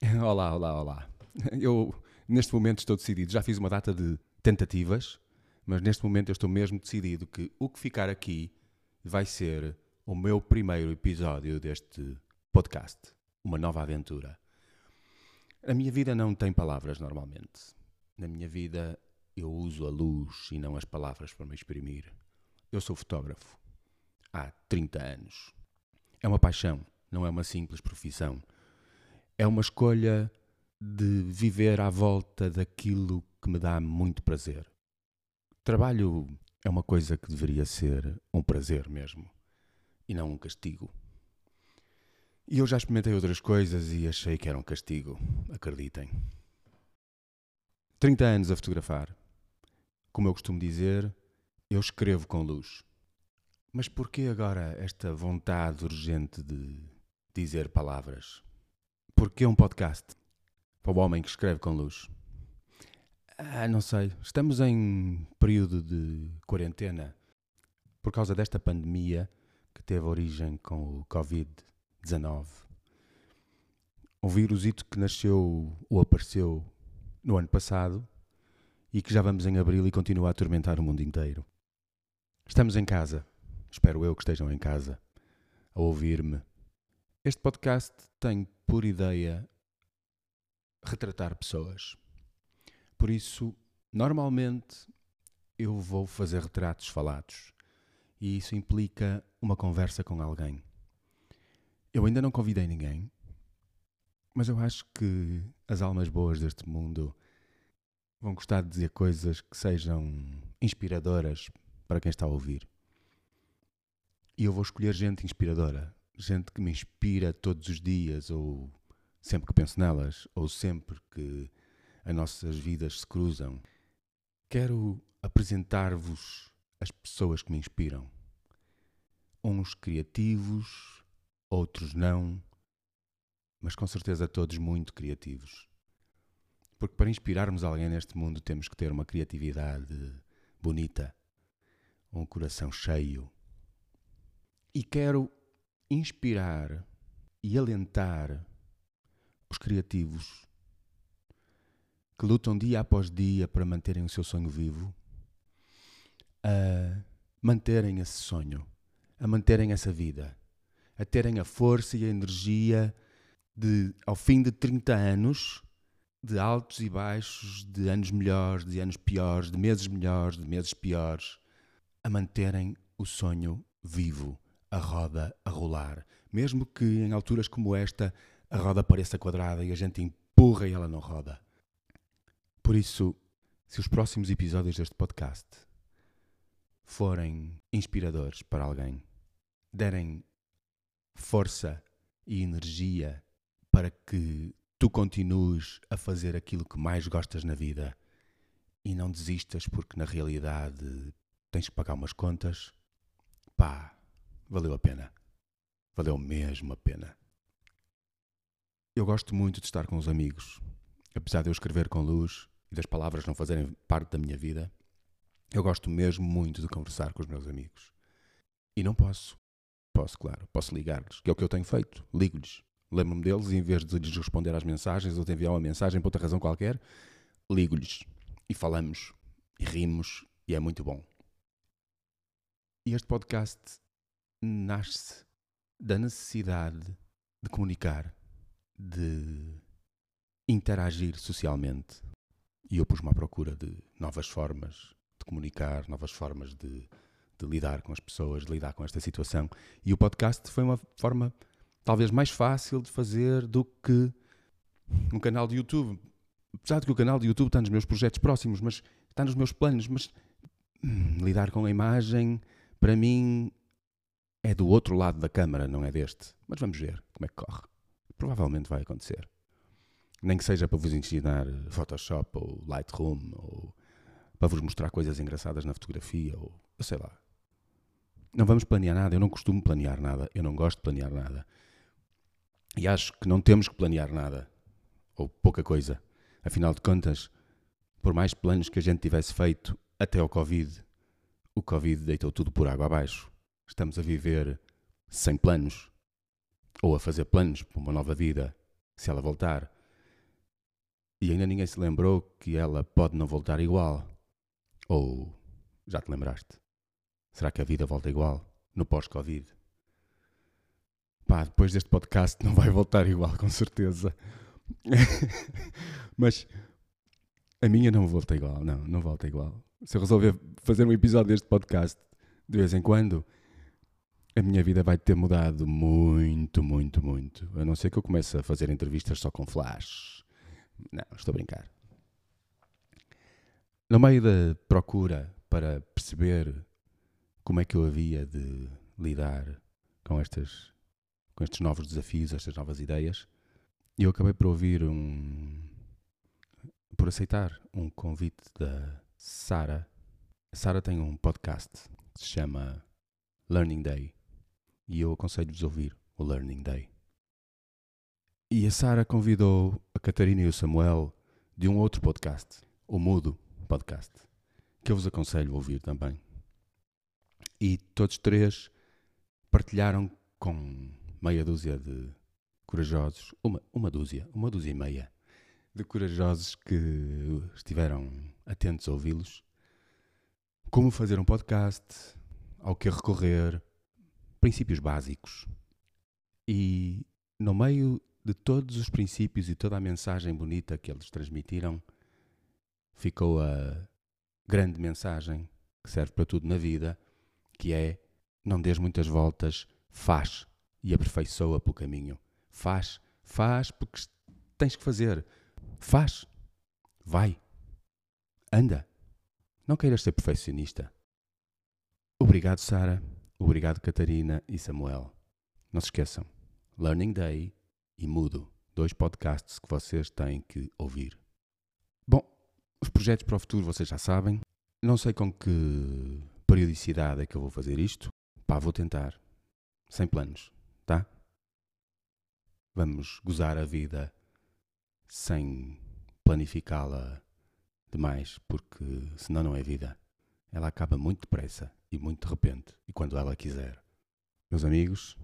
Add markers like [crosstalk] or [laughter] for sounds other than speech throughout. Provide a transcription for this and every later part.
[laughs] Olá, olá, olá. Eu, neste momento, estou decidido. Já fiz uma data de tentativas, mas neste momento eu estou mesmo decidido que o que ficar aqui vai ser o meu primeiro episódio deste podcast. Uma nova aventura. A minha vida não tem palavras normalmente. Na minha vida eu uso a luz e não as palavras para me exprimir. Eu sou fotógrafo. Há 30 anos. É uma paixão, não é uma simples profissão é uma escolha de viver à volta daquilo que me dá muito prazer. Trabalho é uma coisa que deveria ser um prazer mesmo e não um castigo. E eu já experimentei outras coisas e achei que era um castigo, acreditem. 30 anos a fotografar. Como eu costumo dizer, eu escrevo com luz. Mas por que agora esta vontade urgente de dizer palavras? Porquê um podcast? Para o homem que escreve com luz. Ah, não sei. Estamos em período de quarentena por causa desta pandemia que teve origem com o Covid-19. Um vírusito que nasceu ou apareceu no ano passado e que já vamos em abril e continua a atormentar o mundo inteiro. Estamos em casa. Espero eu que estejam em casa a ouvir-me este podcast tem por ideia retratar pessoas. Por isso, normalmente eu vou fazer retratos falados e isso implica uma conversa com alguém. Eu ainda não convidei ninguém, mas eu acho que as almas boas deste mundo vão gostar de dizer coisas que sejam inspiradoras para quem está a ouvir. E eu vou escolher gente inspiradora, gente que me inspira todos os dias, ou sempre que penso nelas, ou sempre que as nossas vidas se cruzam. Quero apresentar-vos as pessoas que me inspiram. Uns criativos, outros não, mas com certeza todos muito criativos. Porque para inspirarmos alguém neste mundo temos que ter uma criatividade bonita, um coração cheio. E quero inspirar e alentar os criativos que lutam dia após dia para manterem o seu sonho vivo, a manterem esse sonho, a manterem essa vida, a terem a força e a energia de, ao fim de 30 anos, de altos e baixos, de anos melhores, de anos piores, de meses melhores, de meses piores, a manterem o sonho vivo a roda a rolar. Mesmo que em alturas como esta a roda pareça quadrada e a gente empurra e ela não roda. Por isso, se os próximos episódios deste podcast forem inspiradores para alguém, derem força e energia para que tu continues a fazer aquilo que mais gostas na vida e não desistas porque na realidade tens que pagar umas contas, pá, valeu a pena. Valeu mesmo a pena. Eu gosto muito de estar com os amigos. Apesar de eu escrever com luz e das palavras não fazerem parte da minha vida, eu gosto mesmo muito de conversar com os meus amigos. E não posso. Posso, claro. Posso ligar-lhes, que é o que eu tenho feito. Ligo-lhes. Lembro-me deles e em vez de lhes responder às mensagens ou de enviar uma mensagem por outra razão qualquer, ligo-lhes. E falamos. E rimos. E é muito bom. E este podcast nasce da necessidade de comunicar, de interagir socialmente. E eu pus-me à procura de novas formas de comunicar, novas formas de, de, lidar com as pessoas, de lidar com esta situação. E o podcast foi uma forma talvez mais fácil de fazer do que um canal de YouTube. Apesar de que o canal de YouTube está nos meus projetos próximos, mas está nos meus planos, mas hum, lidar com a imagem, para mim, é do outro lado da câmara, não é deste. Mas vamos ver como é que corre. Provavelmente vai acontecer. Nem que seja para vos ensinar Photoshop ou Lightroom ou para vos mostrar coisas engraçadas na fotografia ou sei lá. Não vamos planear nada. Eu não costumo planear nada. Eu não gosto de planear nada. E acho que não temos que planear nada. Ou pouca coisa. Afinal de contas, por mais planos que a gente tivesse feito até o Covid, o Covid deitou tudo por água abaixo. Estamos a viver sem planos ou a fazer planos para uma nova vida, se ela voltar. E ainda ninguém se lembrou que ela pode não voltar igual. Ou já te lembraste? Será que a vida volta igual no pós-Covid? Pá, depois deste podcast não vai voltar igual, com certeza. [laughs] Mas a minha não volta igual, não, não volta igual. Se eu resolver fazer um episódio deste podcast de vez em quando, a minha vida vai ter mudado muito, muito, muito. A não ser que eu comece a fazer entrevistas só com flash. Não, estou a brincar. No meio da procura para perceber como é que eu havia de lidar com, estas, com estes novos desafios, estas novas ideias, eu acabei por ouvir um. por aceitar um convite da Sara. Sara tem um podcast que se chama Learning Day e eu aconselho-vos a ouvir o Learning Day. E a Sara convidou a Catarina e o Samuel de um outro podcast, o Mudo Podcast, que eu vos aconselho a ouvir também. E todos três partilharam com meia dúzia de corajosos, uma, uma dúzia, uma dúzia e meia de corajosos que estiveram atentos a ouvi-los, como fazer um podcast, ao que recorrer, princípios básicos. E no meio de todos os princípios e toda a mensagem bonita que eles transmitiram, ficou a grande mensagem que serve para tudo na vida, que é não dês muitas voltas, faz e aperfeiçoa pelo caminho. Faz, faz porque tens que fazer. Faz. Vai. Anda. Não queiras ser perfeccionista. Obrigado, Sara. Obrigado, Catarina e Samuel. Não se esqueçam, Learning Day e Mudo, dois podcasts que vocês têm que ouvir. Bom, os projetos para o futuro vocês já sabem. Não sei com que periodicidade é que eu vou fazer isto. Pá, vou tentar. Sem planos, tá? Vamos gozar a vida sem planificá-la demais, porque senão não é vida. Ela acaba muito depressa e muito de repente, e quando ela quiser. Meus amigos,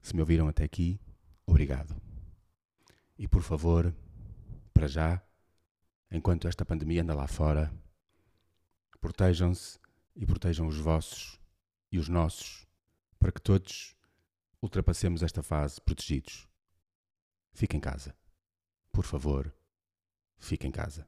se me ouviram até aqui, obrigado. E por favor, para já, enquanto esta pandemia anda lá fora, protejam-se e protejam os vossos e os nossos, para que todos ultrapassemos esta fase protegidos. Fique em casa. Por favor, fique em casa.